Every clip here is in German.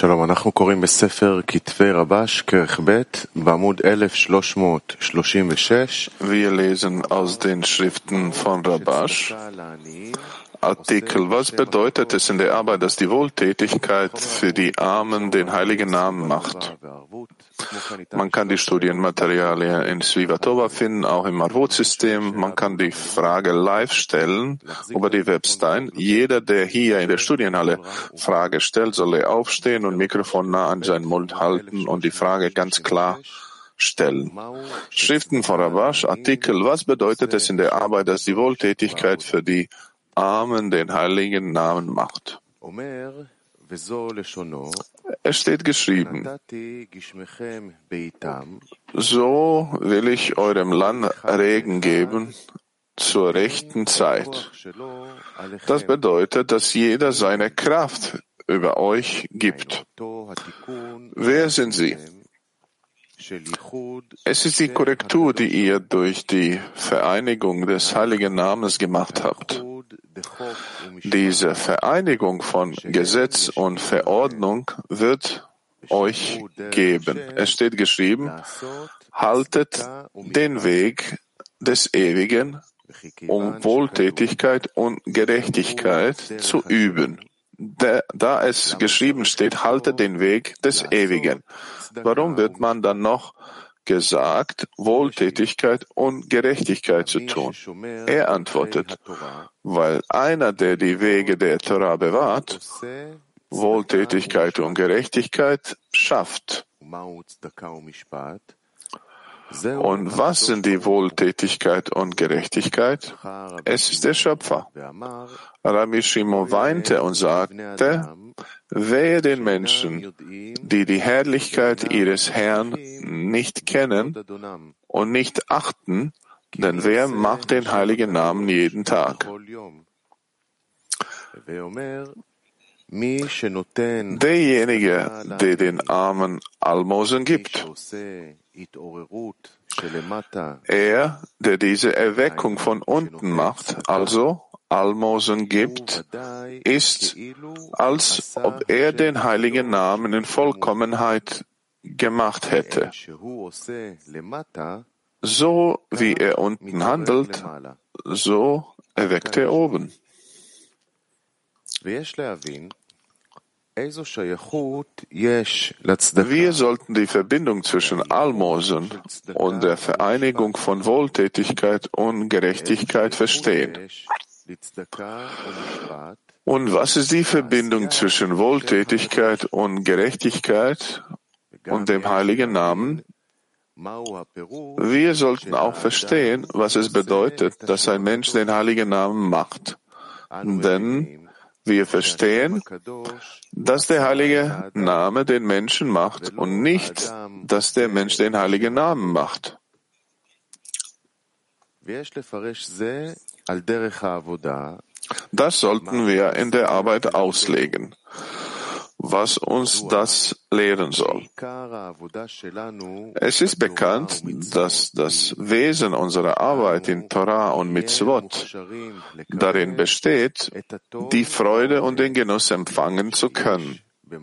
שלום, אנחנו קוראים בספר כתבי רבש, כרך ב', בעמוד 1336. Wir lesen aus den Schriften von Rabash. Artikel. Was bedeutet es in der Arbeit, dass die Wohltätigkeit für die Armen den heiligen Namen macht? Man kann die Studienmaterialien in Svivatova finden, auch im Arvut-System. Man kann die Frage live stellen über die Webstein. Jeder, der hier in der Studienhalle Frage stellt, soll aufstehen und Mikrofon nah an seinen Mund halten und die Frage ganz klar stellen. Schriften von Rabash, Artikel. Was bedeutet es in der Arbeit, dass die Wohltätigkeit für die Armen den heiligen Namen macht. Es steht geschrieben, so will ich eurem Land Regen geben zur rechten Zeit. Das bedeutet, dass jeder seine Kraft über euch gibt. Wer sind sie? Es ist die Korrektur, die ihr durch die Vereinigung des heiligen Namens gemacht habt. Diese Vereinigung von Gesetz und Verordnung wird euch geben. Es steht geschrieben, haltet den Weg des Ewigen, um Wohltätigkeit und Gerechtigkeit zu üben. Da es geschrieben steht, haltet den Weg des Ewigen. Warum wird man dann noch gesagt, Wohltätigkeit und Gerechtigkeit zu tun? Er antwortet, weil einer, der die Wege der Torah bewahrt, Wohltätigkeit und Gerechtigkeit schafft. Und was sind die Wohltätigkeit und Gerechtigkeit? Es ist der Schöpfer. Rabbi Shimon weinte und sagte, wehe den Menschen, die die Herrlichkeit ihres Herrn nicht kennen und nicht achten, denn wer macht den heiligen Namen jeden Tag? Derjenige, der den Armen Almosen gibt. Er, der diese Erweckung von unten macht, also Almosen gibt, ist, als ob er den heiligen Namen in Vollkommenheit gemacht hätte. So wie er unten handelt, so erweckt er oben. Wir sollten die Verbindung zwischen Almosen und der Vereinigung von Wohltätigkeit und Gerechtigkeit verstehen. Und was ist die Verbindung zwischen Wohltätigkeit und Gerechtigkeit und dem heiligen Namen? Wir sollten auch verstehen, was es bedeutet, dass ein Mensch den heiligen Namen macht. Denn wir verstehen, dass der heilige Name den Menschen macht und nicht, dass der Mensch den heiligen Namen macht. Das sollten wir in der Arbeit auslegen was uns das lehren soll. Es ist bekannt, dass das Wesen unserer Arbeit in Torah und Mitzvot darin besteht, die Freude und den Genuss empfangen zu können,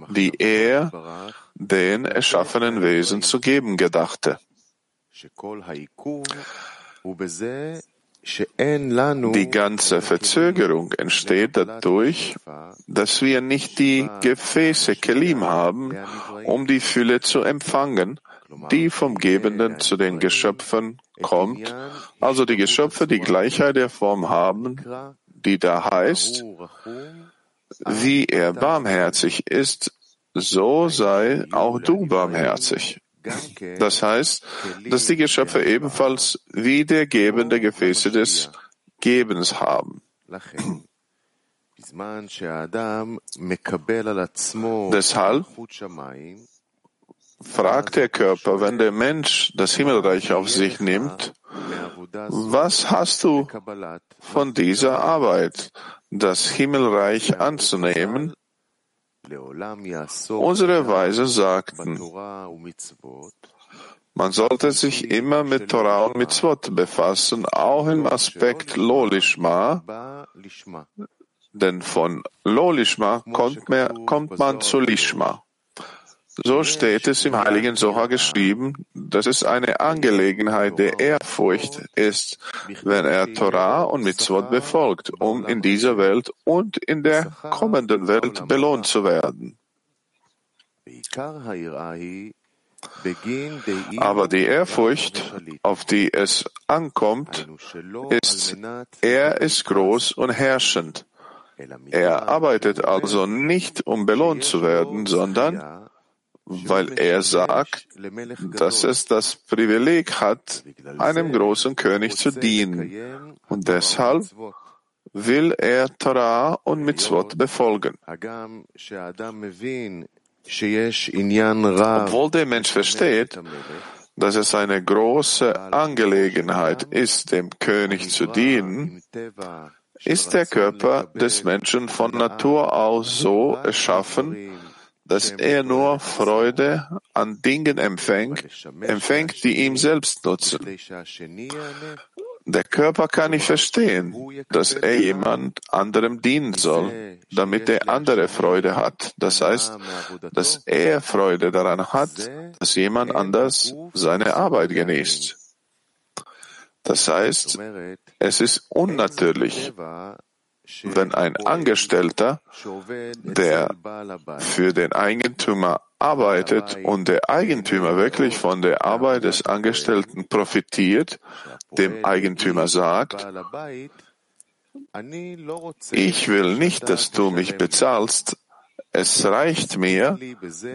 die er den erschaffenen Wesen zu geben gedachte. Die ganze Verzögerung entsteht dadurch, dass wir nicht die Gefäße Kelim haben, um die Fülle zu empfangen, die vom Gebenden zu den Geschöpfen kommt, also die Geschöpfe die Gleichheit der Form haben, die da heißt, wie er barmherzig ist, so sei auch du barmherzig. Das heißt, dass die Geschöpfe ebenfalls wie der gebende Gefäße des Gebens haben. Deshalb fragt der Körper, wenn der Mensch das Himmelreich auf sich nimmt, was hast du von dieser Arbeit, das Himmelreich anzunehmen? Unsere Weisen sagten, man sollte sich immer mit Torah und Mitzvot befassen, auch im Aspekt Lolishma, denn von Lolishma kommt, mehr, kommt man zu Lishma. So steht es im Heiligen Soha geschrieben, dass es eine Angelegenheit der Ehrfurcht ist, wenn er Torah und Mitzvot befolgt, um in dieser Welt und in der kommenden Welt belohnt zu werden. Aber die Ehrfurcht, auf die es ankommt, ist, er ist groß und herrschend. Er arbeitet also nicht, um belohnt zu werden, sondern weil er sagt, dass es das Privileg hat, einem großen König zu dienen. Und deshalb will er Torah und Mitzvot befolgen. Obwohl der Mensch versteht, dass es eine große Angelegenheit ist, dem König zu dienen, ist der Körper des Menschen von Natur aus so erschaffen, dass er nur Freude an Dingen empfängt, empfängt, die ihm selbst nutzen. Der Körper kann nicht verstehen, dass er jemand anderem dienen soll, damit der andere Freude hat. Das heißt, dass er Freude daran hat, dass jemand anders seine Arbeit genießt. Das heißt, es ist unnatürlich, wenn ein Angestellter, der für den Eigentümer arbeitet und der Eigentümer wirklich von der Arbeit des Angestellten profitiert, dem Eigentümer sagt, ich will nicht, dass du mich bezahlst, es reicht mir,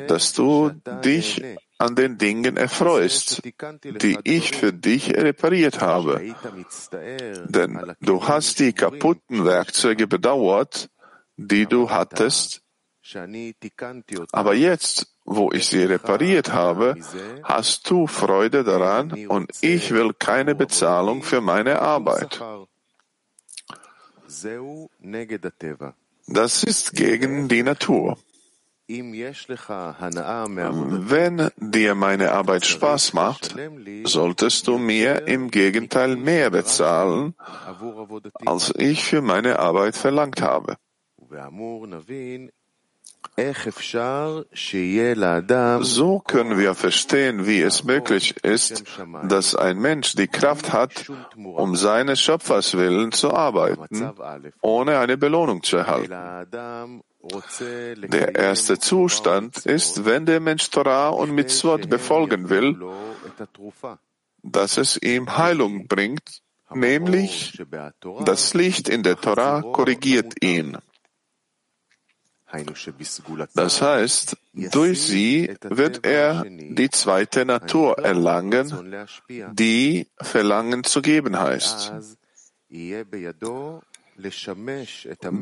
dass du dich an den Dingen erfreust, die ich für dich repariert habe. Denn du hast die kaputten Werkzeuge bedauert, die du hattest, aber jetzt, wo ich sie repariert habe, hast du Freude daran und ich will keine Bezahlung für meine Arbeit. Das ist gegen die Natur. Wenn dir meine Arbeit Spaß macht, solltest du mir im Gegenteil mehr bezahlen, als ich für meine Arbeit verlangt habe. So können wir verstehen, wie es möglich ist, dass ein Mensch die Kraft hat, um seines Schöpfers willen zu arbeiten, ohne eine Belohnung zu erhalten. Der erste Zustand ist, wenn der Mensch Torah und Mitzvot befolgen will, dass es ihm Heilung bringt, nämlich das Licht in der Torah korrigiert ihn. Das heißt, durch sie wird er die zweite Natur erlangen, die Verlangen zu geben heißt.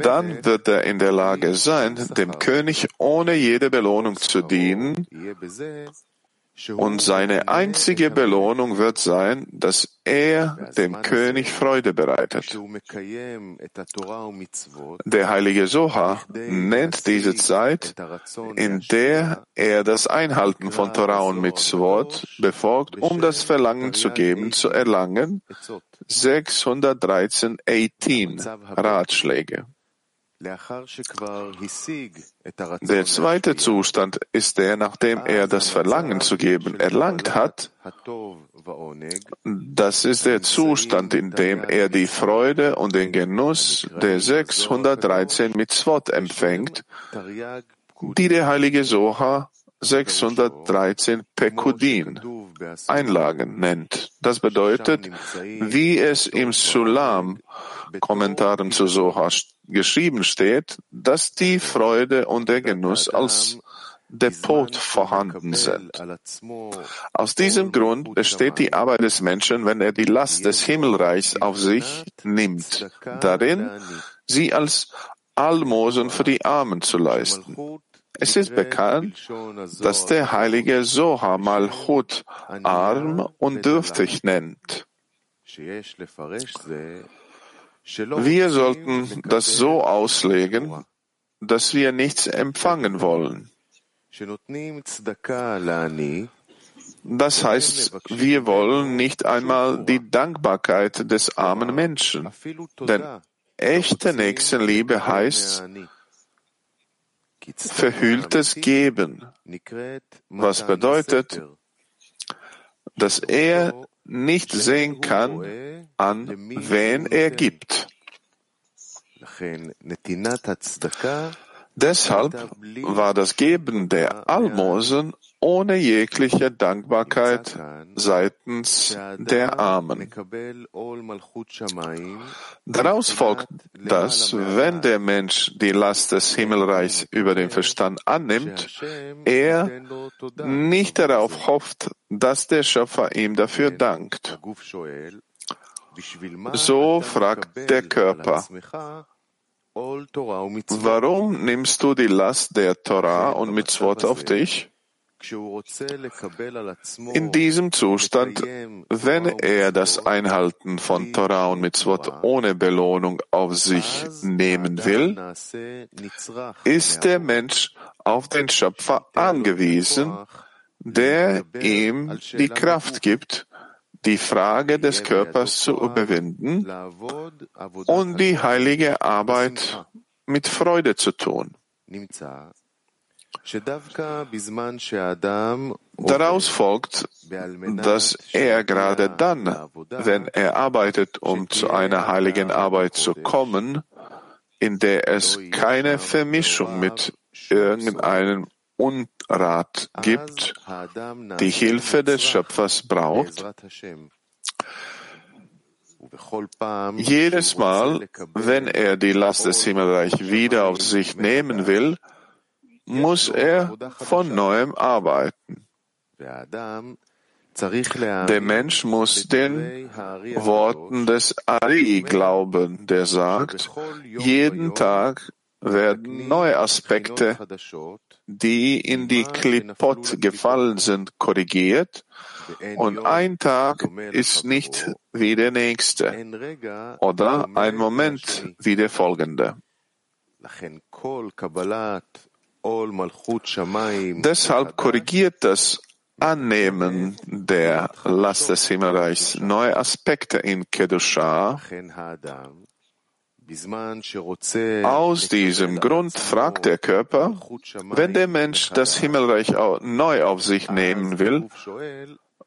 Dann wird er in der Lage sein, dem König ohne jede Belohnung zu dienen und seine einzige Belohnung wird sein, dass er dem König Freude bereitet. Der heilige Soha nennt diese Zeit, in der er das Einhalten von Torah und Mitzvot befolgt, um das Verlangen zu geben, zu erlangen, 613 18 Ratschläge. Der zweite Zustand ist der, nachdem er das Verlangen zu geben erlangt hat. Das ist der Zustand, in dem er die Freude und den Genuss der 613 Mitzvot empfängt, die der heilige Soha 613 Pekudin, Einlagen nennt. Das bedeutet, wie es im Sulam, Kommentaren zu Soha geschrieben steht, dass die Freude und der Genuss als Depot vorhanden sind. Aus diesem Grund besteht die Arbeit des Menschen, wenn er die Last des Himmelreichs auf sich nimmt, darin, sie als Almosen für die Armen zu leisten. Es ist bekannt, dass der heilige Soha Malchut arm und dürftig nennt. Wir sollten das so auslegen, dass wir nichts empfangen wollen. Das heißt, wir wollen nicht einmal die Dankbarkeit des armen Menschen. Denn echte Nächstenliebe heißt, verhülltes Geben, was bedeutet, dass er nicht sehen kann, an wen er gibt. Deshalb war das Geben der Almosen ohne jegliche Dankbarkeit seitens der Armen. Daraus folgt, dass wenn der Mensch die Last des Himmelreichs über den Verstand annimmt, er nicht darauf hofft, dass der Schöpfer ihm dafür dankt. So fragt der Körper, Warum nimmst du die Last der Torah und Mitzvot auf dich? In diesem Zustand, wenn er das Einhalten von Torah und Mitzvot ohne Belohnung auf sich nehmen will, ist der Mensch auf den Schöpfer angewiesen, der ihm die Kraft gibt, die Frage des Körpers zu überwinden und die heilige Arbeit mit Freude zu tun. Daraus folgt, dass er gerade dann, wenn er arbeitet, um zu einer heiligen Arbeit zu kommen, in der es keine Vermischung mit irgendeinem Unrat gibt, die Hilfe des Schöpfers braucht, jedes Mal, wenn er die Last des Himmelreichs wieder auf sich nehmen will, muss er von neuem arbeiten. Der Mensch muss den Worten des Ari glauben, der sagt, jeden Tag werden neue Aspekte, die in die Klipot gefallen sind, korrigiert. Und ein Tag ist nicht wie der nächste. Oder ein Moment wie der folgende. Deshalb korrigiert das Annehmen der Last des Himmelreichs. Neue Aspekte in Kedusha. Aus diesem Grund fragt der Körper, wenn der Mensch das Himmelreich neu auf sich nehmen will,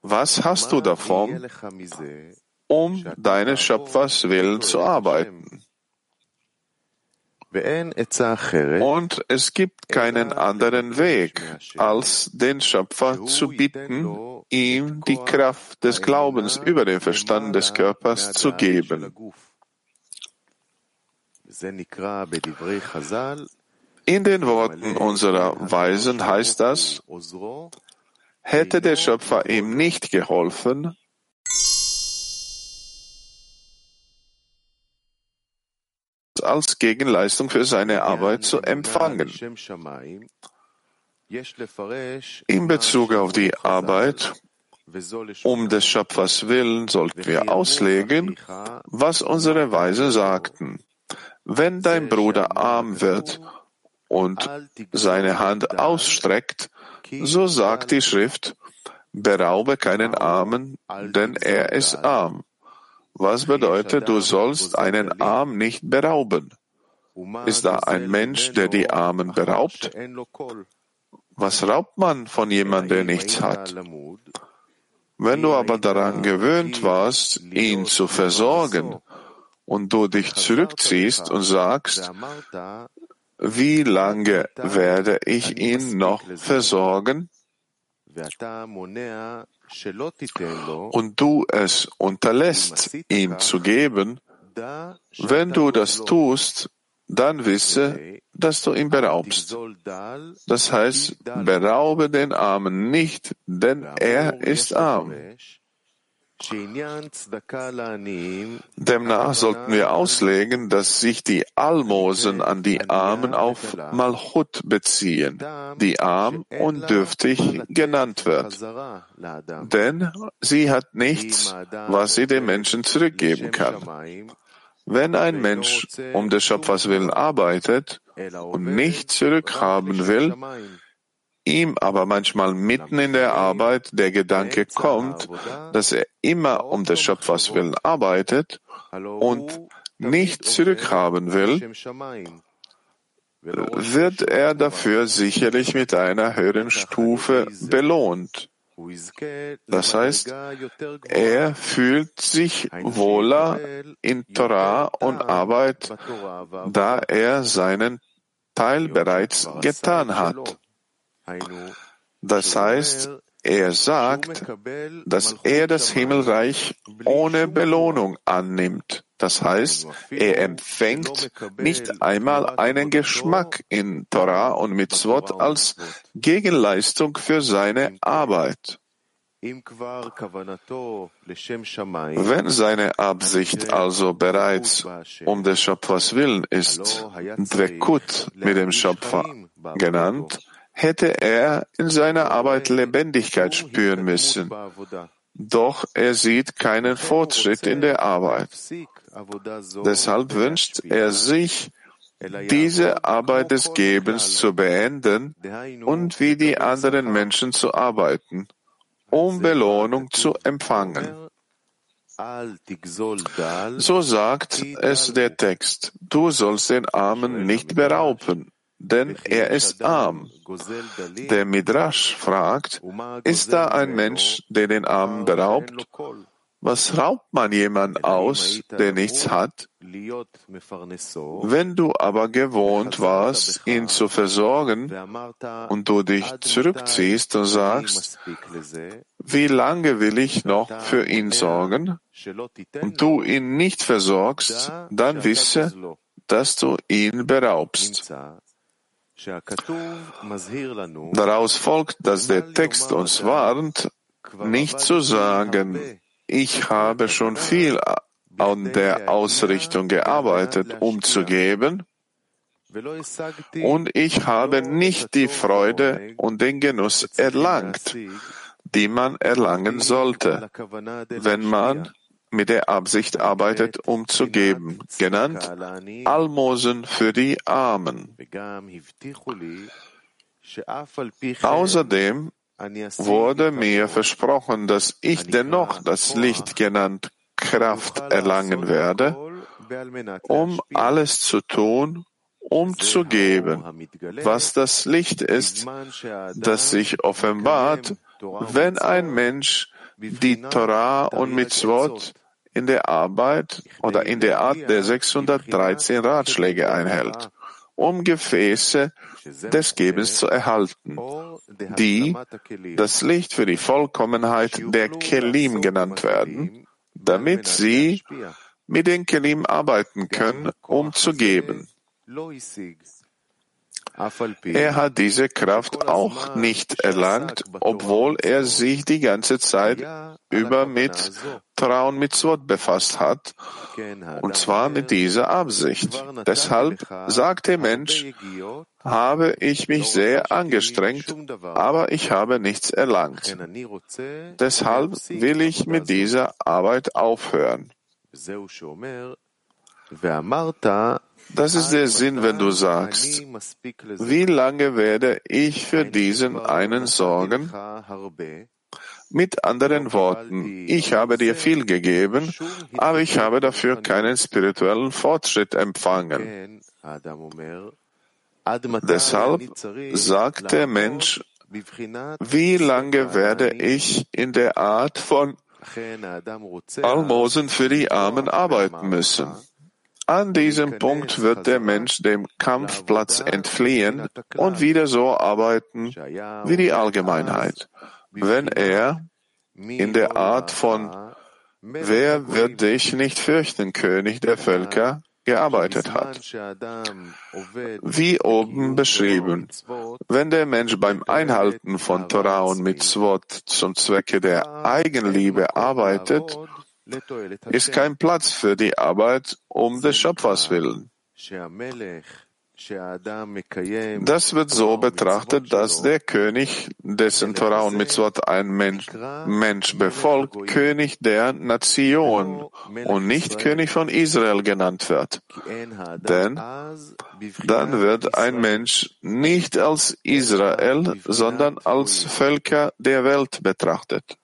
was hast du davon, um deines Schöpfers Willen zu arbeiten? Und es gibt keinen anderen Weg, als den Schöpfer zu bitten, ihm die Kraft des Glaubens über den Verstand des Körpers zu geben. In den Worten unserer Weisen heißt das, hätte der Schöpfer ihm nicht geholfen, als Gegenleistung für seine Arbeit zu empfangen. In Bezug auf die Arbeit um des Schöpfers willen sollten wir auslegen, was unsere Weise sagten. Wenn dein Bruder arm wird und seine Hand ausstreckt, so sagt die Schrift, beraube keinen Armen, denn er ist arm. Was bedeutet, du sollst einen Arm nicht berauben? Ist da ein Mensch, der die Armen beraubt? Was raubt man von jemandem, der nichts hat? Wenn du aber daran gewöhnt warst, ihn zu versorgen, und du dich zurückziehst und sagst, wie lange werde ich ihn noch versorgen? Und du es unterlässt, ihm zu geben, wenn du das tust, dann wisse, dass du ihn beraubst. Das heißt, beraube den Armen nicht, denn er ist arm. Demnach sollten wir auslegen, dass sich die Almosen an die Armen auf Malchut beziehen, die arm und dürftig genannt wird. Denn sie hat nichts, was sie den Menschen zurückgeben kann. Wenn ein Mensch um des Schöpfers willen arbeitet und nicht zurückhaben will, ihm aber manchmal mitten in der Arbeit der Gedanke kommt, dass er immer um des Schöpfers willen arbeitet und nicht zurückhaben will, wird er dafür sicherlich mit einer höheren Stufe belohnt. Das heißt, er fühlt sich wohler in Torah und Arbeit, da er seinen Teil bereits getan hat. Das heißt, er sagt, dass er das Himmelreich ohne Belohnung annimmt. Das heißt, er empfängt nicht einmal einen Geschmack in Torah und Mitzvot als Gegenleistung für seine Arbeit. Wenn seine Absicht also bereits um des Schöpfers Willen ist, Dvekut mit dem Schöpfer genannt, hätte er in seiner Arbeit Lebendigkeit spüren müssen. Doch er sieht keinen Fortschritt in der Arbeit. Deshalb wünscht er sich, diese Arbeit des Gebens zu beenden und wie die anderen Menschen zu arbeiten, um Belohnung zu empfangen. So sagt es der Text, du sollst den Armen nicht berauben, denn er ist arm. Der Midrash fragt, ist da ein Mensch, der den Armen beraubt? Was raubt man jemand aus, der nichts hat? Wenn du aber gewohnt warst, ihn zu versorgen und du dich zurückziehst und sagst, wie lange will ich noch für ihn sorgen? Und du ihn nicht versorgst, dann wisse, dass du ihn beraubst. Daraus folgt, dass der Text uns warnt, nicht zu sagen, ich habe schon viel an der Ausrichtung gearbeitet, um zu geben, und ich habe nicht die Freude und den Genuss erlangt, die man erlangen sollte, wenn man mit der Absicht arbeitet, um zu geben, genannt Almosen für die Armen. Außerdem wurde mir versprochen, dass ich dennoch das Licht genannt Kraft erlangen werde, um alles zu tun, um zu geben, was das Licht ist, das sich offenbart, wenn ein Mensch die Torah und Mitzvot in der Arbeit oder in der Art der 613 Ratschläge einhält, um Gefäße des Gebens zu erhalten, die das Licht für die Vollkommenheit der Kelim genannt werden, damit sie mit den Kelim arbeiten können, um zu geben. Er hat diese Kraft auch nicht erlangt, obwohl er sich die ganze Zeit über mit Torah und Mitzvot befasst hat, und zwar mit dieser Absicht. Deshalb sagt der Mensch, habe ich mich sehr angestrengt, aber ich habe nichts erlangt. Deshalb will ich mit dieser Arbeit aufhören. Das ist der Sinn, wenn du sagst, wie lange werde ich für diesen einen sorgen? Mit anderen Worten, ich habe dir viel gegeben, aber ich habe dafür keinen spirituellen Fortschritt empfangen. Deshalb sagt der Mensch, wie lange werde ich in der Art von Almosen für die Armen arbeiten müssen? An diesem Punkt wird der Mensch dem Kampfplatz entfliehen und wieder so arbeiten wie die Allgemeinheit, wenn er in der Art von Wer wird dich nicht fürchten, König der Völker, gearbeitet hat. Wie oben beschrieben, wenn der Mensch beim Einhalten von Torah und Mitzvot zum Zwecke der Eigenliebe arbeitet, ist kein Platz für die Arbeit um des Schöpfers willen. Das wird so betrachtet, dass der König, dessen Torah und Mitzvot ein Mensch, Mensch befolgt, König der Nation und nicht König von Israel genannt wird. Denn dann wird ein Mensch nicht als Israel, sondern als Völker der Welt betrachtet.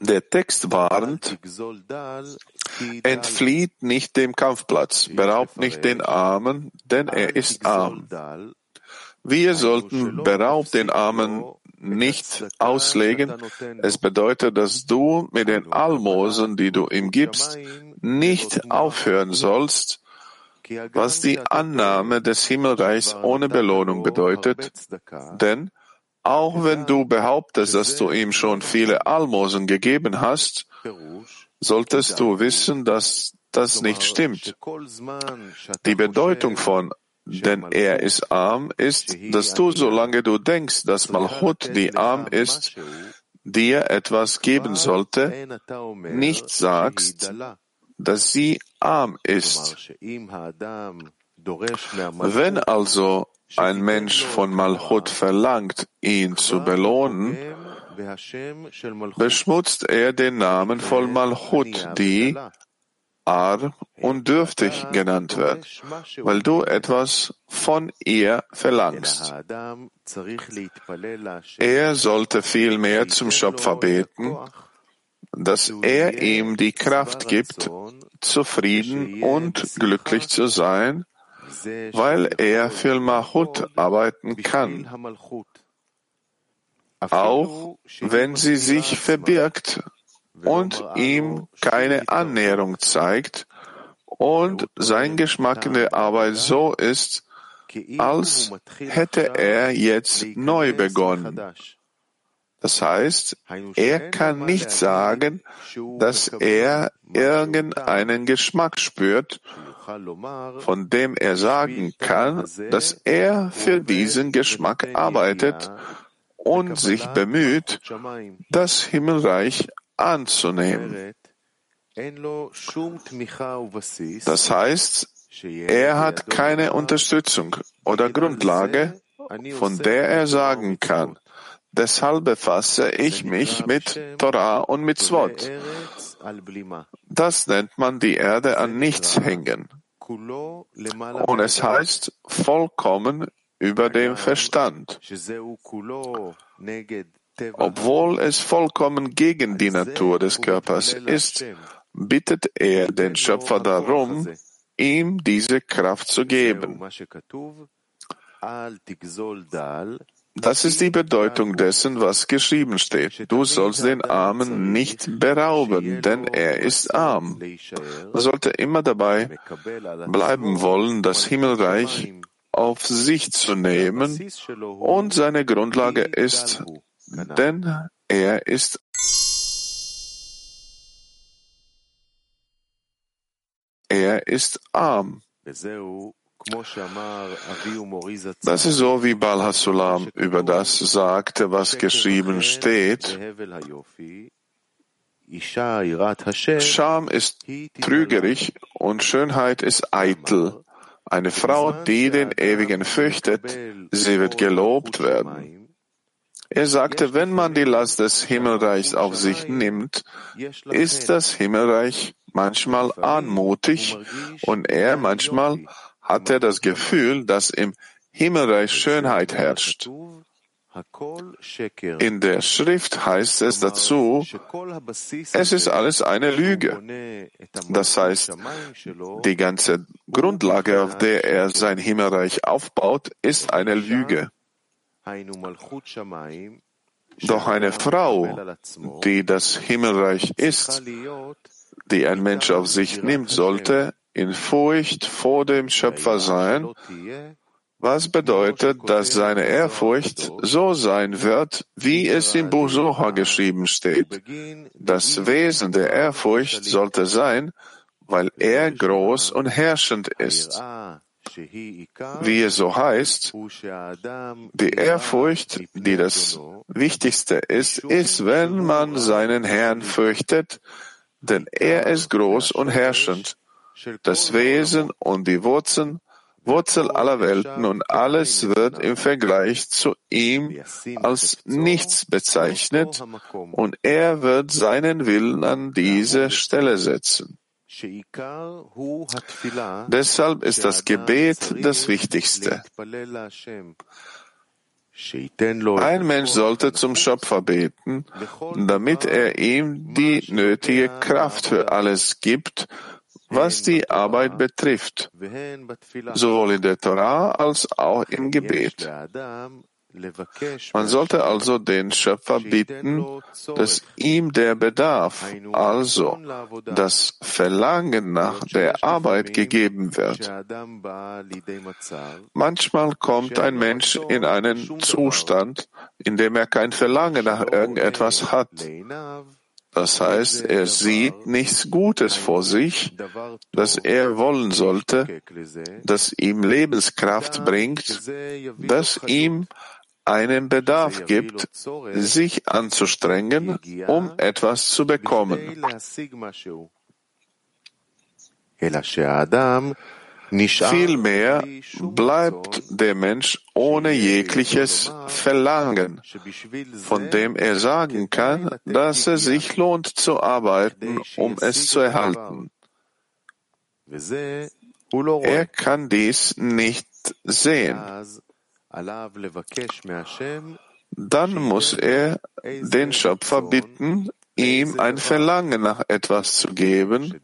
Der Text warnt, entflieht nicht dem Kampfplatz, beraubt nicht den Armen, denn er ist arm. Wir sollten beraubt den Armen nicht auslegen. Es bedeutet, dass du mit den Almosen, die du ihm gibst, nicht aufhören sollst, was die Annahme des Himmelreichs ohne Belohnung bedeutet. Denn auch wenn du behauptest, dass du ihm schon viele Almosen gegeben hast, solltest du wissen, dass das nicht stimmt. Die Bedeutung von denn er ist arm, ist, dass du, solange du denkst, dass Malchut, die arm ist, dir etwas geben sollte, nicht sagst, dass sie arm ist. Wenn also ein Mensch von Malchut verlangt, ihn zu belohnen, beschmutzt er den Namen von Malchut, die arm und dürftig genannt wird, weil du etwas von ihr verlangst. Er sollte vielmehr zum Schöpfer beten, dass er ihm die Kraft gibt, zufrieden und glücklich zu sein, weil er für Mahut arbeiten kann, auch wenn sie sich verbirgt und ihm keine Annäherung zeigt und sein Geschmack in der Arbeit so ist, als hätte er jetzt neu begonnen. Das heißt, er kann nicht sagen, dass er irgendeinen Geschmack spürt, von dem er sagen kann, dass er für diesen Geschmack arbeitet und sich bemüht, das Himmelreich anzunehmen. Das heißt, er hat keine Unterstützung oder Grundlage, von der er sagen kann, deshalb befasse ich mich mit Torah und mit Swot. Das nennt man die Erde an nichts hängen. Und es heißt vollkommen über dem Verstand. Obwohl es vollkommen gegen die Natur des Körpers ist, bittet er den Schöpfer darum, ihm diese Kraft zu geben. Das ist die Bedeutung dessen, was geschrieben steht. Du sollst den Armen nicht berauben, denn er ist arm. Man sollte immer dabei bleiben wollen, das Himmelreich auf sich zu nehmen und seine Grundlage ist denn er ist er ist arm. Das ist so, wie Bal Hasulam über das sagte, was geschrieben steht. Scham ist trügerig und Schönheit ist eitel. Eine Frau, die den Ewigen fürchtet, sie wird gelobt werden. Er sagte, wenn man die Last des Himmelreichs auf sich nimmt, ist das Himmelreich manchmal anmutig und er manchmal hat er das Gefühl, dass im Himmelreich Schönheit herrscht. In der Schrift heißt es dazu, es ist alles eine Lüge. Das heißt, die ganze Grundlage, auf der er sein Himmelreich aufbaut, ist eine Lüge. Doch eine Frau, die das Himmelreich ist, die ein Mensch auf sich nimmt, sollte in Furcht vor dem Schöpfer sein, was bedeutet, dass seine Ehrfurcht so sein wird, wie es im Buch Soha geschrieben steht. Das Wesen der Ehrfurcht sollte sein, weil er groß und herrschend ist wie es so heißt, die Ehrfurcht, die das Wichtigste ist, ist, wenn man seinen Herrn fürchtet, denn er ist groß und herrschend. Das Wesen und die Wurzeln, Wurzel aller Welten und alles wird im Vergleich zu ihm als nichts bezeichnet und er wird seinen Willen an diese Stelle setzen. Deshalb ist das Gebet das Wichtigste. Ein Mensch sollte zum Schöpfer beten, damit er ihm die nötige Kraft für alles gibt, was die Arbeit betrifft, sowohl in der Torah als auch im Gebet. Man sollte also den Schöpfer bitten, dass ihm der Bedarf, also das Verlangen nach der Arbeit gegeben wird. Manchmal kommt ein Mensch in einen Zustand, in dem er kein Verlangen nach irgendetwas hat. Das heißt, er sieht nichts Gutes vor sich, das er wollen sollte, das ihm Lebenskraft bringt, das ihm einen Bedarf gibt, sich anzustrengen, um etwas zu bekommen. Vielmehr bleibt der Mensch ohne jegliches Verlangen, von dem er sagen kann, dass es sich lohnt zu arbeiten, um es zu erhalten. Er kann dies nicht sehen. Dann muss er den Schöpfer bitten, ihm ein Verlangen nach etwas zu geben.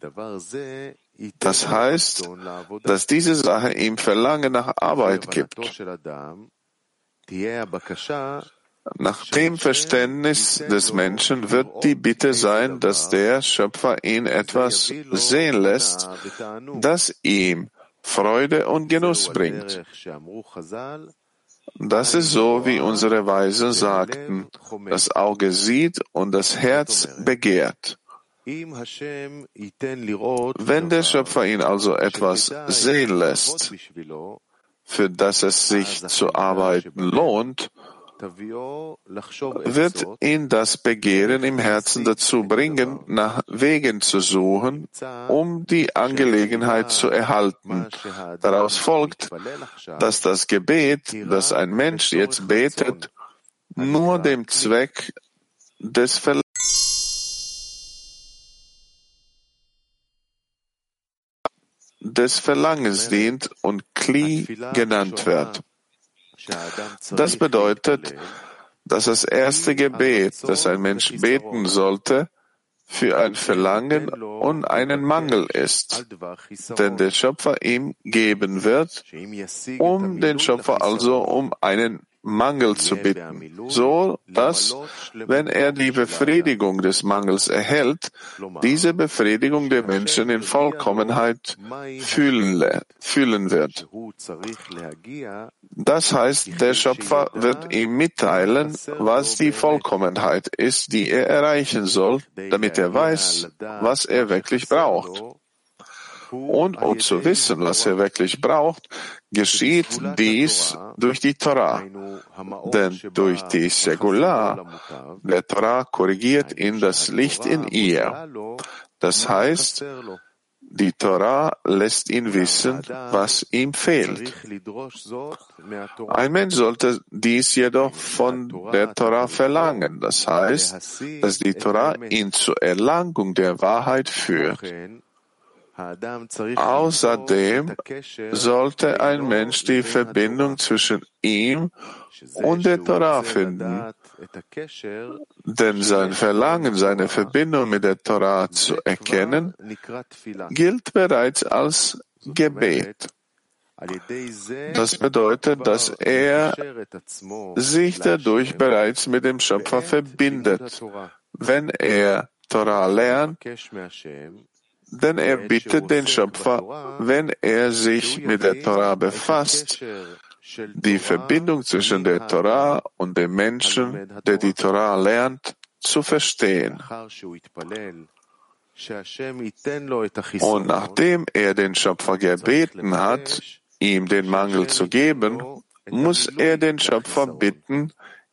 Das heißt, dass diese Sache ihm Verlangen nach Arbeit gibt. Nach dem Verständnis des Menschen wird die Bitte sein, dass der Schöpfer ihn etwas sehen lässt, das ihm Freude und Genuss bringt. Das ist so, wie unsere Weisen sagten, das Auge sieht und das Herz begehrt. Wenn der Schöpfer ihn also etwas sehen lässt, für das es sich zu arbeiten lohnt, wird ihn das Begehren im Herzen dazu bringen, nach Wegen zu suchen, um die Angelegenheit zu erhalten. Daraus folgt, dass das Gebet, das ein Mensch jetzt betet, nur dem Zweck des Verlangens des Verlangens dient und Kli genannt wird. Das bedeutet, dass das erste Gebet, das ein Mensch beten sollte, für ein Verlangen und einen Mangel ist, den der Schöpfer ihm geben wird, um den Schöpfer also um einen Mangel zu bitten, so dass, wenn er die Befriedigung des Mangels erhält, diese Befriedigung der Menschen in Vollkommenheit fühlen, fühlen wird. Das heißt, der Schöpfer wird ihm mitteilen, was die Vollkommenheit ist, die er erreichen soll, damit er weiß, was er wirklich braucht. Und um zu wissen, was er wirklich braucht, geschieht dies durch die Torah. Denn durch die Säkular, der Torah korrigiert ihn das Licht in ihr. Das heißt, die Torah lässt ihn wissen, was ihm fehlt. Ein Mensch sollte dies jedoch von der Torah verlangen. Das heißt, dass die Torah ihn zur Erlangung der Wahrheit führt. Außerdem sollte ein Mensch die Verbindung zwischen ihm und der Torah finden, denn sein Verlangen, seine Verbindung mit der Torah zu erkennen, gilt bereits als Gebet. Das bedeutet, dass er sich dadurch bereits mit dem Schöpfer verbindet. Wenn er Torah lernt, denn er bittet den Schöpfer, wenn er sich mit der Torah befasst, die Verbindung zwischen der Torah und dem Menschen, der die Torah lernt, zu verstehen. Und nachdem er den Schöpfer gebeten hat, ihm den Mangel zu geben, muss er den Schöpfer bitten,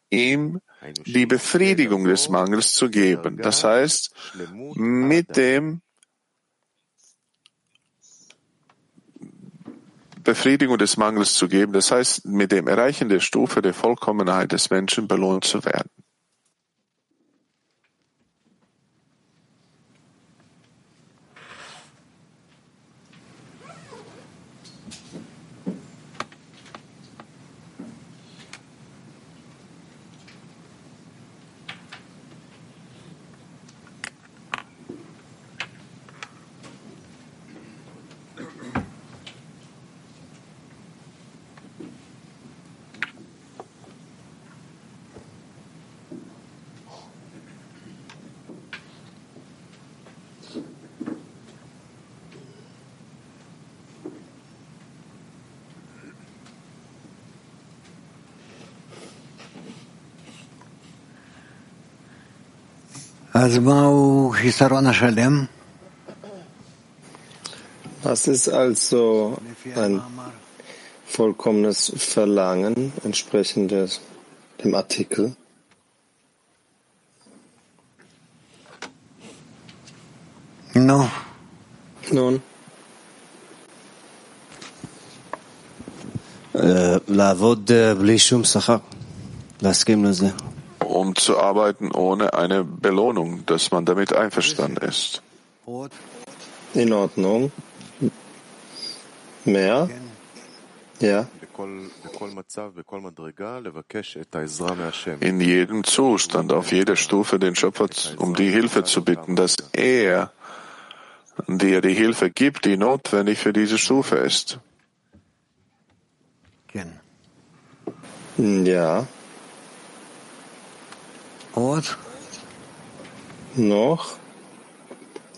ihm die Befriedigung des Mangels zu geben. Das heißt, mit dem Befriedigung des Mangels zu geben, das heißt, mit dem Erreichen der Stufe der Vollkommenheit des Menschen belohnt zu werden. Was ist also ein vollkommenes Verlangen entsprechend dem Artikel? No. Nun, לעבוד בלי שום שכר, להסכים לזה. um zu arbeiten ohne eine Belohnung, dass man damit einverstanden ist. in Ordnung. Mehr? Ja. In jedem Zustand, auf jeder Stufe den Schöpfer um die Hilfe zu bitten, dass er dir die Hilfe gibt, die notwendig für diese Stufe ist. Ja. עוד? Noch?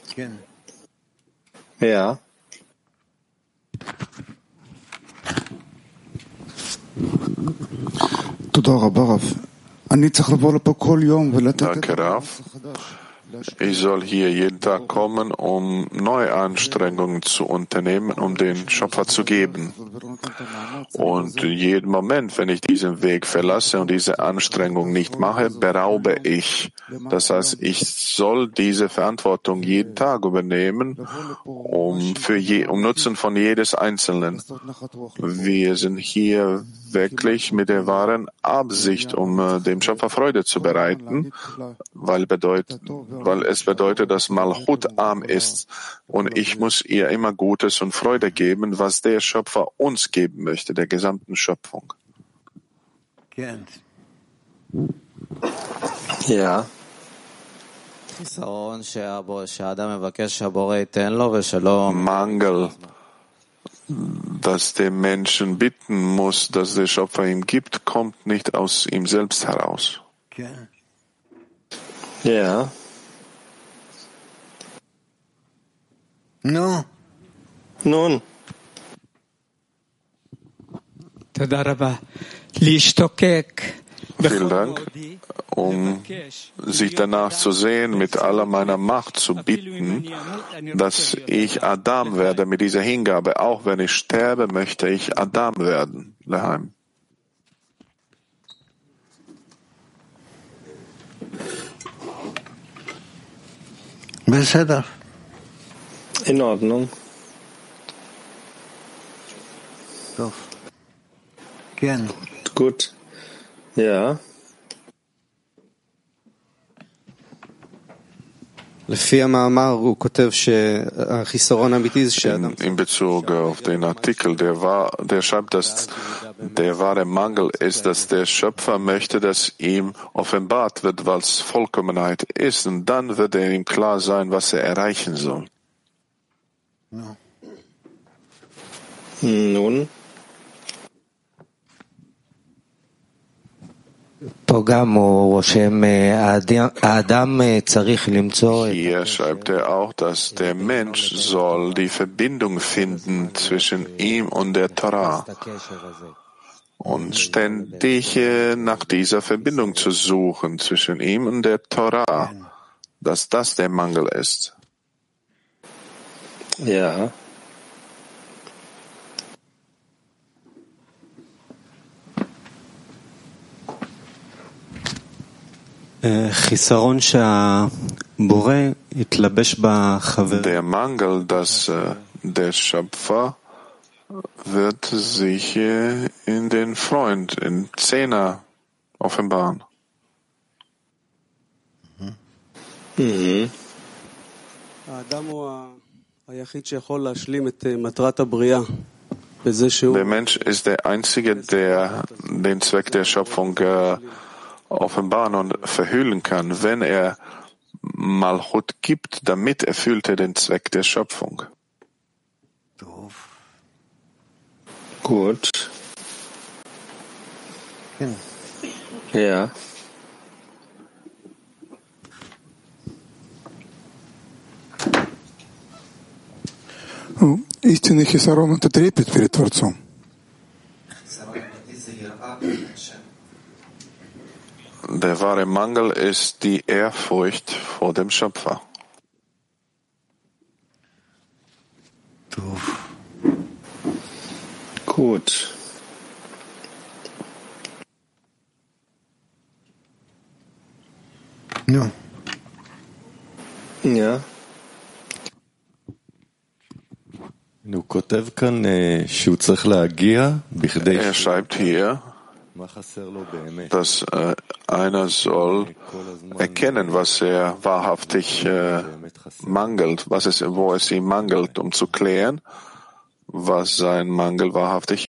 כן. Ja. תודה רבה רב. אני צריך לבוא לפה כל יום ולתת את Danke, Rav. Ich soll hier jeden Tag kommen, um neue Anstrengungen zu unternehmen, um den Schöpfer zu geben. Und jeden Moment, wenn ich diesen Weg verlasse und diese Anstrengung nicht mache, beraube ich. Das heißt, ich soll diese Verantwortung jeden Tag übernehmen, um für je, um Nutzen von jedes Einzelnen. Wir sind hier wirklich mit der wahren Absicht, um äh, dem Schöpfer Freude zu bereiten, weil, bedeut, weil es bedeutet, dass Malchut arm ist und ich muss ihr immer Gutes und Freude geben, was der Schöpfer uns geben möchte, der gesamten Schöpfung. Ja. Mangel, das der Menschen bitten muss, dass der Schöpfer ihm gibt, kommt nicht aus ihm selbst heraus. Ja. No. Nun. Tadaraba. Lichtokek. Vielen Dank, um sich danach zu sehen, mit aller meiner Macht zu bitten, dass ich Adam werde mit dieser Hingabe. Auch wenn ich sterbe, möchte ich Adam werden. Daheim. In Ordnung. Gut. Ja. In, in Bezug auf den Artikel, der, war, der schreibt, dass der wahre Mangel ist, dass der Schöpfer möchte, dass ihm offenbart wird, was Vollkommenheit ist. Und dann wird er ihm klar sein, was er erreichen soll. Hm, nun. Hier schreibt er auch, dass der Mensch soll die Verbindung finden zwischen ihm und der Torah und ständig äh, nach dieser Verbindung zu suchen zwischen ihm und der Torah, dass das der Mangel ist. Ja. Der Mangel, dass äh, der Schöpfer wird sich äh, in den Freund, in Zehner offenbaren. Mhm. Der Mensch ist der Einzige, der den Zweck der Schöpfung äh, offenbaren und verhüllen kann, wenn er Malchut gibt, damit erfüllt er den Zweck der Schöpfung. Doof. Gut. Hm. Ja. Истинный Хисарон — это трепет перед Творцом. Der wahre Mangel ist die Ehrfurcht vor dem Schöpfer. Gut. Ja. Ja. Er schreibt hier, dass äh, einer soll erkennen, was er wahrhaftig äh, mangelt, was es, wo es ihm mangelt, um zu klären, was sein Mangel wahrhaftig ist.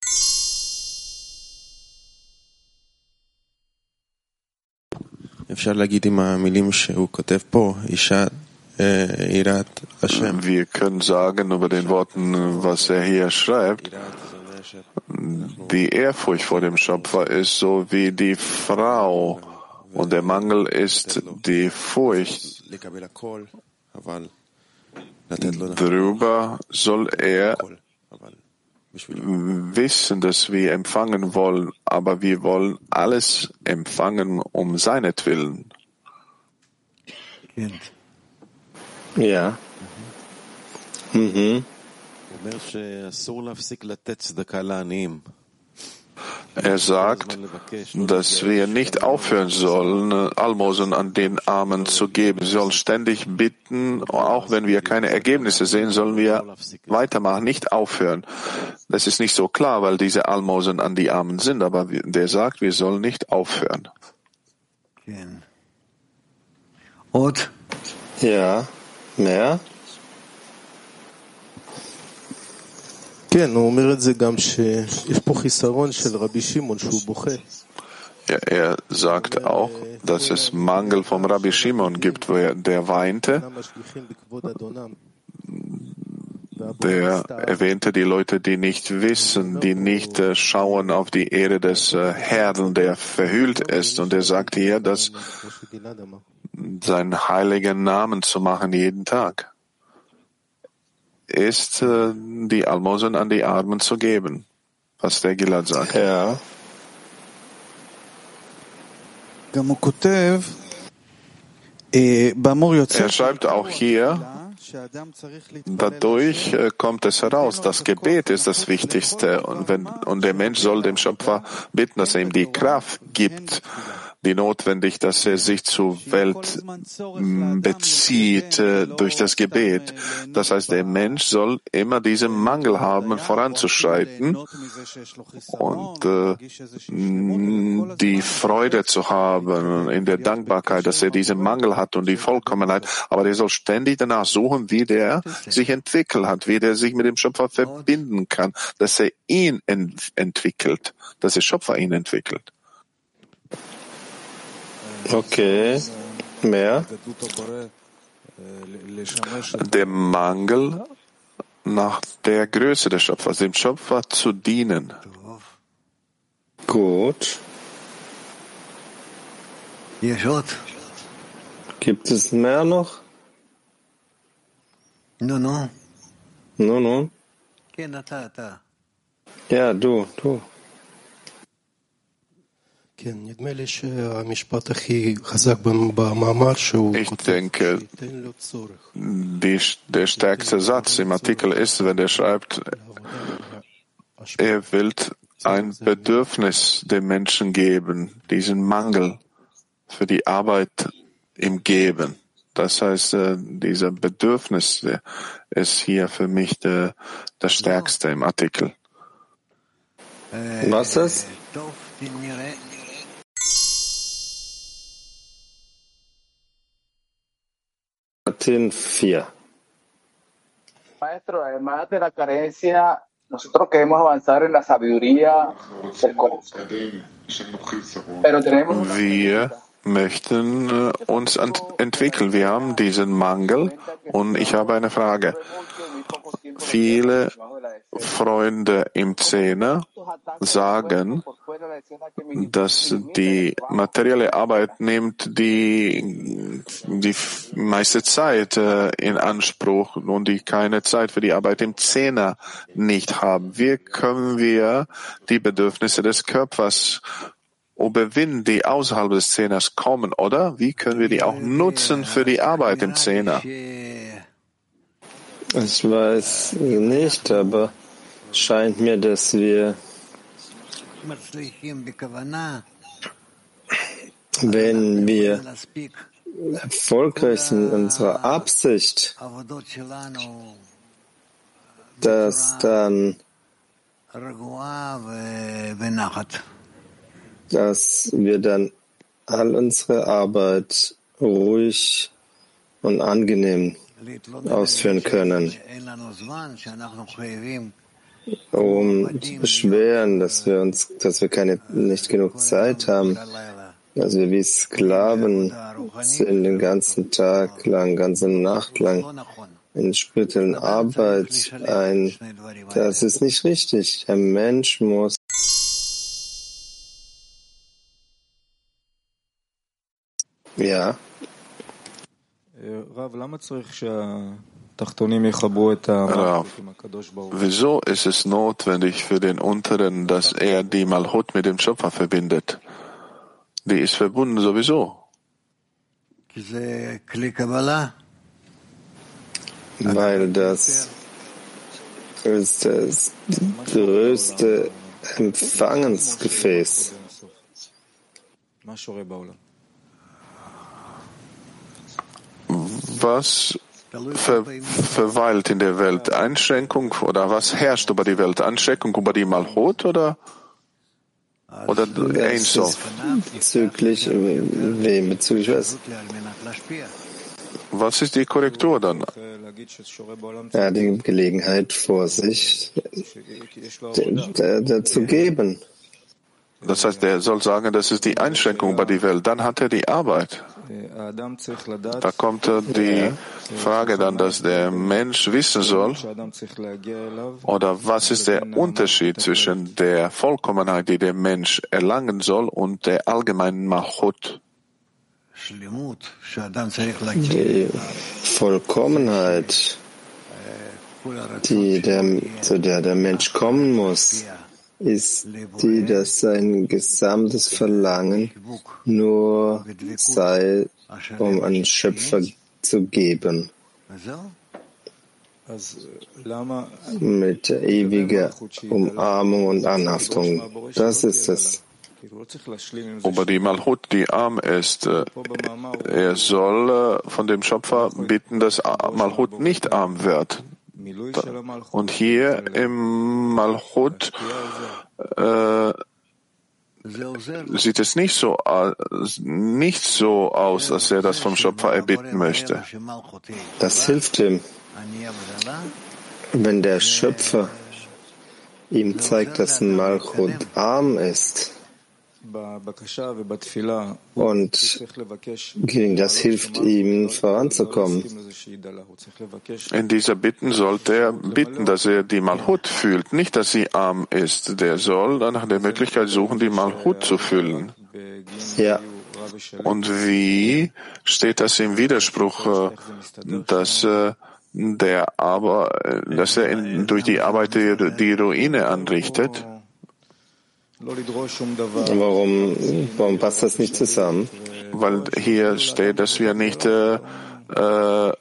Wir können sagen über den Worten, was er hier schreibt, die Ehrfurcht vor dem Schöpfer ist so wie die Frau und der Mangel ist die Furcht. Darüber soll er wissen, dass wir empfangen wollen, aber wir wollen alles empfangen um seinetwillen. Ja. Mhm. mhm. Er sagt, dass wir nicht aufhören sollen, Almosen an den Armen zu geben. Wir sollen ständig bitten, auch wenn wir keine Ergebnisse sehen, sollen wir weitermachen, nicht aufhören. Das ist nicht so klar, weil diese Almosen an die Armen sind, aber der sagt, wir sollen nicht aufhören. Und? Ja, mehr? Ja, er sagt auch, dass es Mangel vom Rabbi Shimon gibt, der weinte. Der erwähnte die Leute, die nicht wissen, die nicht äh, schauen auf die Ehre des äh, Herrn, der verhüllt ist. Und er sagte hier, dass seinen heiligen Namen zu machen jeden Tag ist, äh, die Almosen an die Armen zu geben, was der Gilad sagt. Ja. Er schreibt auch hier, dadurch äh, kommt es heraus, das Gebet ist das Wichtigste und, wenn, und der Mensch soll dem Schöpfer bitten, dass er ihm die Kraft gibt, die notwendig, dass er sich zur Welt mm, bezieht äh, durch das Gebet. Das heißt, der Mensch soll immer diesen Mangel haben, voranzuschreiten und äh, mm, die Freude zu haben in der Dankbarkeit, dass er diesen Mangel hat und die Vollkommenheit. Aber der soll ständig danach suchen, wie der sich entwickelt hat, wie der sich mit dem Schöpfer verbinden kann, dass er ihn ent entwickelt, dass der Schöpfer ihn entwickelt. Okay, mehr. Der Mangel nach der Größe des Schöpfers, dem Schöpfer zu dienen. Gut. Gibt es mehr noch? No, no. No, no. Ja, du, du. Ich denke, die, der stärkste Satz im Artikel ist, wenn er schreibt, er will ein Bedürfnis dem Menschen geben, diesen Mangel für die Arbeit im Geben. Das heißt, äh, dieser Bedürfnis ist hier für mich der, das Stärkste im Artikel. Was ist das? 18,4. Maestro, además de la carencia, nosotros queremos avanzar en la sabiduría. Pero tenemos Wir möchten äh, uns entwickeln. Wir haben diesen Mangel und ich habe eine Frage. Viele Freunde im Zehner sagen, dass die materielle Arbeit nimmt die, die meiste Zeit äh, in Anspruch und die keine Zeit für die Arbeit im Zehner nicht haben. Wie können wir die Bedürfnisse des Körpers Überwinden, die außerhalb des Zehners kommen, oder? Wie können wir die auch nutzen für die Arbeit im Zehner? Ich weiß nicht, aber scheint mir, dass wir, wenn wir erfolgreich sind in unserer Absicht, dass dann, dass wir dann all unsere Arbeit ruhig und angenehm ausführen können, um zu beschweren, dass wir uns, dass wir keine, nicht genug Zeit haben, dass wir wie Sklaven sind den ganzen Tag lang, ganze Nacht lang in spirituellen Arbeit ein. Das ist nicht richtig. Der Mensch muss ja. Rav, wieso ist es notwendig für den Unteren, dass er die Malhut mit dem Schöpfer verbindet? Die ist verbunden sowieso. Weil das ist das größte Empfangensgefäß. Was ver verweilt in der Welt? Einschränkung oder was herrscht über die Welt? Einschränkung über die Malchut oder oder Ein Sof? Bezüglich wem? Bezüglich was? Was ist die Korrektur dann? Er hat die Gelegenheit vor sich, dazu geben. Das heißt, er soll sagen, das ist die Einschränkung bei der Welt. Dann hat er die Arbeit. Da kommt die Frage dann, dass der Mensch wissen soll, oder was ist der Unterschied zwischen der Vollkommenheit, die der Mensch erlangen soll, und der allgemeinen Malchut? Die Vollkommenheit, die der, zu der der Mensch kommen muss, ist die, dass sein gesamtes Verlangen nur sei, um einen Schöpfer zu geben. Mit ewiger Umarmung und Anhaftung. Das ist es. Aber die Malchut, die arm ist, äh, er soll äh, von dem Schöpfer bitten, dass Malchut nicht arm wird. Und hier im Malchut äh, sieht es nicht so, nicht so aus, dass er das vom Schöpfer erbitten möchte. Das hilft ihm. Wenn der Schöpfer ihm zeigt, dass ein Malchut arm ist, und das hilft ihm voranzukommen. In dieser Bitten sollte er bitten, dass er die Malhut fühlt, nicht, dass sie arm ist. Der soll dann nach der Möglichkeit suchen, die Malhut zu füllen. Ja. Und wie steht das im Widerspruch, dass der aber, dass er in, durch die Arbeit die, die Ruine anrichtet? Warum, warum passt das nicht zusammen? Weil hier steht, dass wir nicht äh, äh,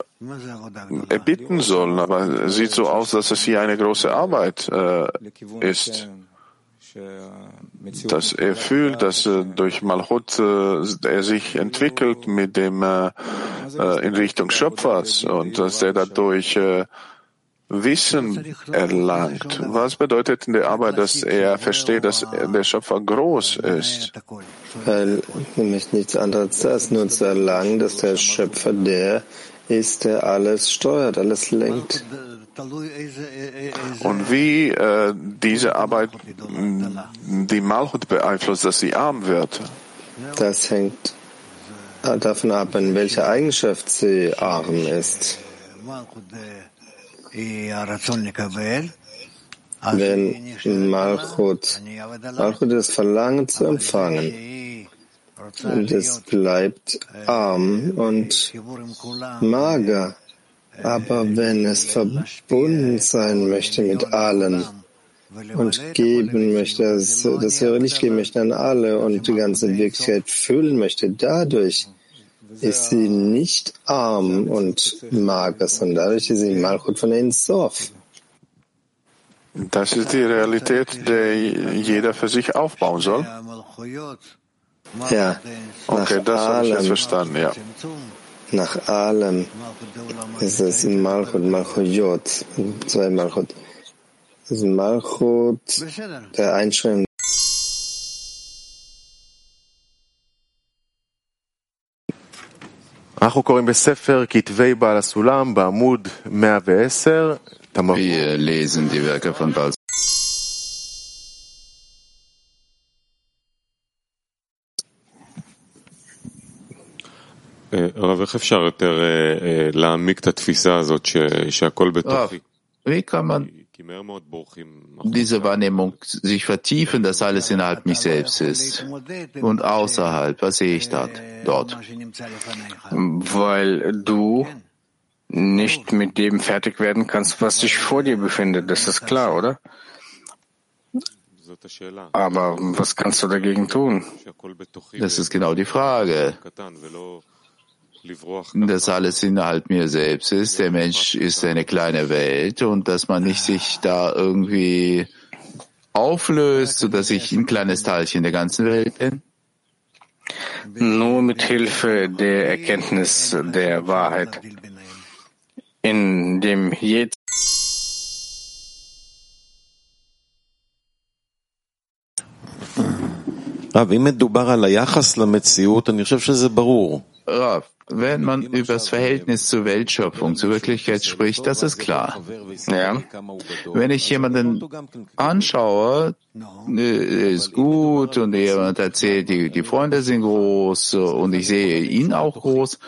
erbitten sollen, aber es sieht so aus, dass es hier eine große Arbeit äh, ist. Dass er fühlt, dass äh, durch Malchut äh, er sich entwickelt mit dem äh, äh, in Richtung Schöpfers und dass er dadurch äh, Wissen erlangt. Was bedeutet in der Arbeit, dass er versteht, dass der Schöpfer groß ist? Weil nämlich nichts anderes als nur zu erlangen, dass der Schöpfer der ist, der alles steuert, alles lenkt. Und wie äh, diese Arbeit die Malchut beeinflusst, dass sie arm wird? Das hängt davon ab, in welcher Eigenschaft sie arm ist. Wenn Malchut, Malchut ist Verlangen zu empfangen und es bleibt arm und mager. Aber wenn es verbunden sein möchte mit allen und geben möchte, das, das höhere Licht geben möchte an alle und die ganze Wirklichkeit füllen möchte. Dadurch ist sie nicht arm und mager, sondern dadurch ist sie Malchut von Ensof. Das ist die Realität, die jeder für sich aufbauen soll. Ja, Okay, das habe ich jetzt verstanden, ja. Nach allem ist es Malchut, Malchut, zwei Malchut. Das ist Malchut der Einschränkung. Wir lesen die Werke von Baal. הרב, איך אפשר יותר אה, אה, להעמיק את התפיסה הזאת שהכל בתוכי? Diese Wahrnehmung sich vertiefen, dass alles innerhalb mich selbst ist und außerhalb? Was sehe ich dort? dort? Weil du nicht mit dem fertig werden kannst, was sich vor dir befindet. Das ist klar, oder? Aber was kannst du dagegen tun? Das ist genau die Frage Dass alles innerhalb mir selbst ist. Der Mensch ist eine kleine Welt und dass man nicht sich da irgendwie auflöst, sodass ich ein kleines Teilchen der ganzen Welt bin? Nur mit Hilfe der Erkenntnis der Wahrheit. In dem jetzt רב, אם מדובר על היחס למציאות, אני חושב שזה ברור. Rav, wenn man über das Verhältnis zur Weltschöpfung, zur Wirklichkeit spricht, das ist klar. Ja. Wenn ich jemanden anschaue, er ist gut und jemand erzählt, die, die Freunde sind groß und ich sehe ihn auch groß,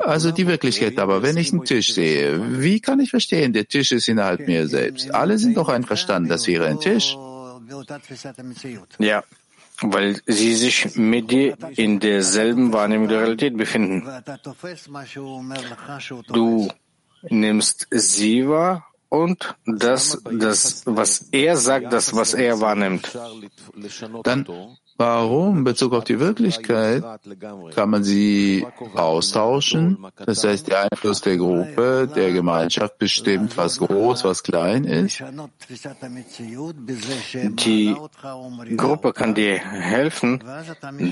also die Wirklichkeit. Aber wenn ich einen Tisch sehe, wie kann ich verstehen, der Tisch ist innerhalb mir selbst? Alle sind doch einverstanden, das wäre ein Tisch. Ja, weil sie sich mit dir in derselben Wahrnehmung der Realität befinden. Du nimmst sie wahr und das, das, was er sagt, das, was er wahrnimmt. Dann Warum? In Bezug auf die Wirklichkeit kann man sie austauschen. Das heißt, der Einfluss der Gruppe, der Gemeinschaft bestimmt, was groß, was klein ist. Die Gruppe kann dir helfen,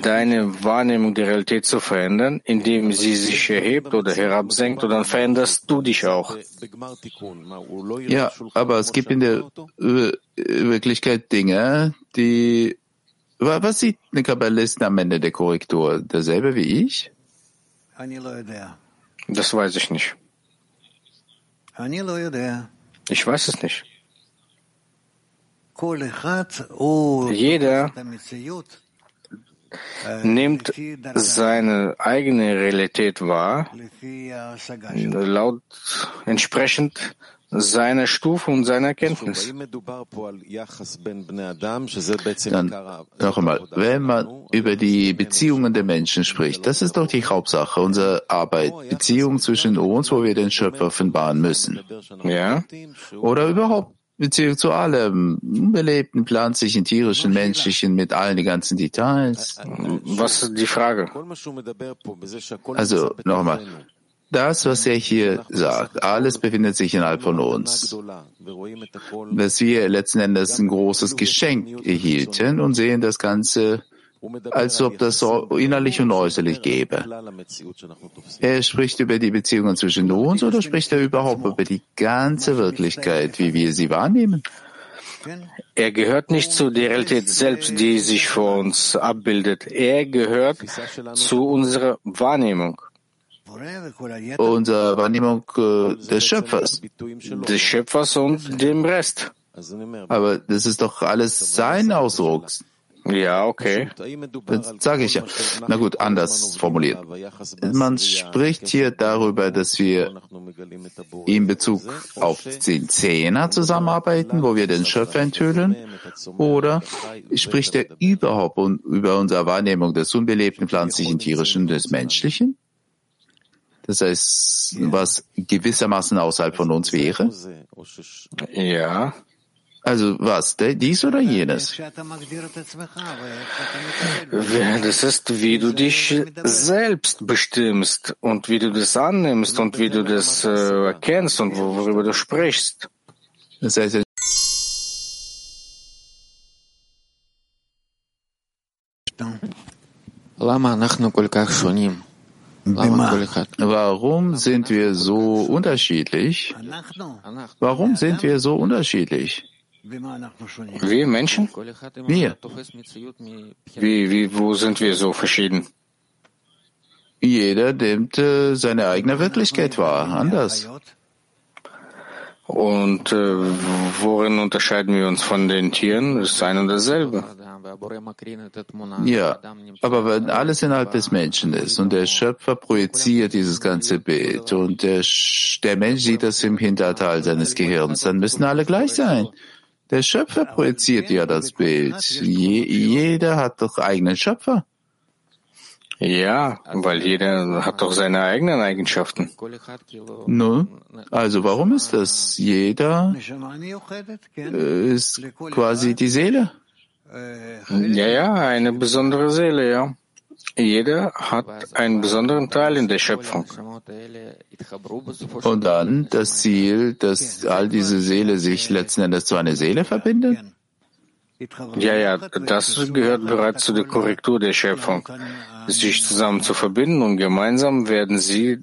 deine Wahrnehmung der Realität zu verändern, indem sie sich erhebt oder herabsenkt, und dann veränderst du dich auch. Ja, aber es gibt in der Wirklichkeit Dinge, die was sieht eine Kabbalist am Ende der Korrektur? Derselbe wie ich? Das weiß ich nicht. Ich weiß es nicht. Jeder nimmt seine eigene Realität wahr, laut entsprechend seiner Stufe und seiner Erkenntnis. Dann noch einmal, wenn man über die Beziehungen der Menschen spricht, das ist doch die Hauptsache unserer Arbeit, Beziehungen zwischen uns, wo wir den Schöpfer offenbaren müssen. Ja. Oder überhaupt Beziehung zu allem, belebten, pflanzlichen, tierischen, menschlichen, mit allen die ganzen Details. Was ist die Frage? Also nochmal, das, was er hier sagt, alles befindet sich innerhalb von uns. Dass wir letzten Endes ein großes Geschenk erhielten und sehen das Ganze, als ob das innerlich und äußerlich gäbe. Er spricht über die Beziehungen zwischen uns oder spricht er überhaupt über die ganze Wirklichkeit, wie wir sie wahrnehmen? Er gehört nicht zu der Realität selbst, die sich vor uns abbildet. Er gehört zu unserer Wahrnehmung. Unsere Wahrnehmung äh, des Schöpfers. Des Schöpfers und dem Rest. Aber das ist doch alles sein Ausdruck. Ja, okay. Das sage ich ja. Na gut, anders formuliert. Man spricht hier darüber, dass wir in Bezug auf den Zehner zusammenarbeiten, wo wir den Schöpfer enthüllen, oder spricht er überhaupt über unsere Wahrnehmung des unbelebten pflanzlichen, tierischen, des menschlichen? Das heißt, was gewissermaßen außerhalb von uns wäre? Ja. Also was, dies oder jenes? Das ist, wie du dich selbst bestimmst und wie du das annimmst und wie du das äh, erkennst und worüber du sprichst. Das heißt, Warum sind wir so unterschiedlich? Warum sind wir so unterschiedlich? Wir Menschen? Wir. Wie, wie, wo sind wir so verschieden? Jeder nimmt äh, seine eigene Wirklichkeit wahr, anders. Und äh, worin unterscheiden wir uns von den Tieren? Das ist ein und dasselbe. Ja, aber wenn alles innerhalb des Menschen ist und der Schöpfer projiziert dieses ganze Bild und der, der Mensch sieht das im Hinterteil seines Gehirns, dann müssen alle gleich sein. Der Schöpfer projiziert ja das Bild. Je, jeder hat doch eigenen Schöpfer. Ja, weil jeder hat doch seine eigenen Eigenschaften. Nun, also warum ist das? Jeder äh, ist quasi die Seele. Ja, ja, eine besondere Seele, ja. Jeder hat einen besonderen Teil in der Schöpfung. Und dann das Ziel, dass all diese Seele sich letzten Endes zu einer Seele verbindet? Ja, ja, das gehört bereits zu der Korrektur der Schöpfung, sich zusammen zu verbinden und gemeinsam werden sie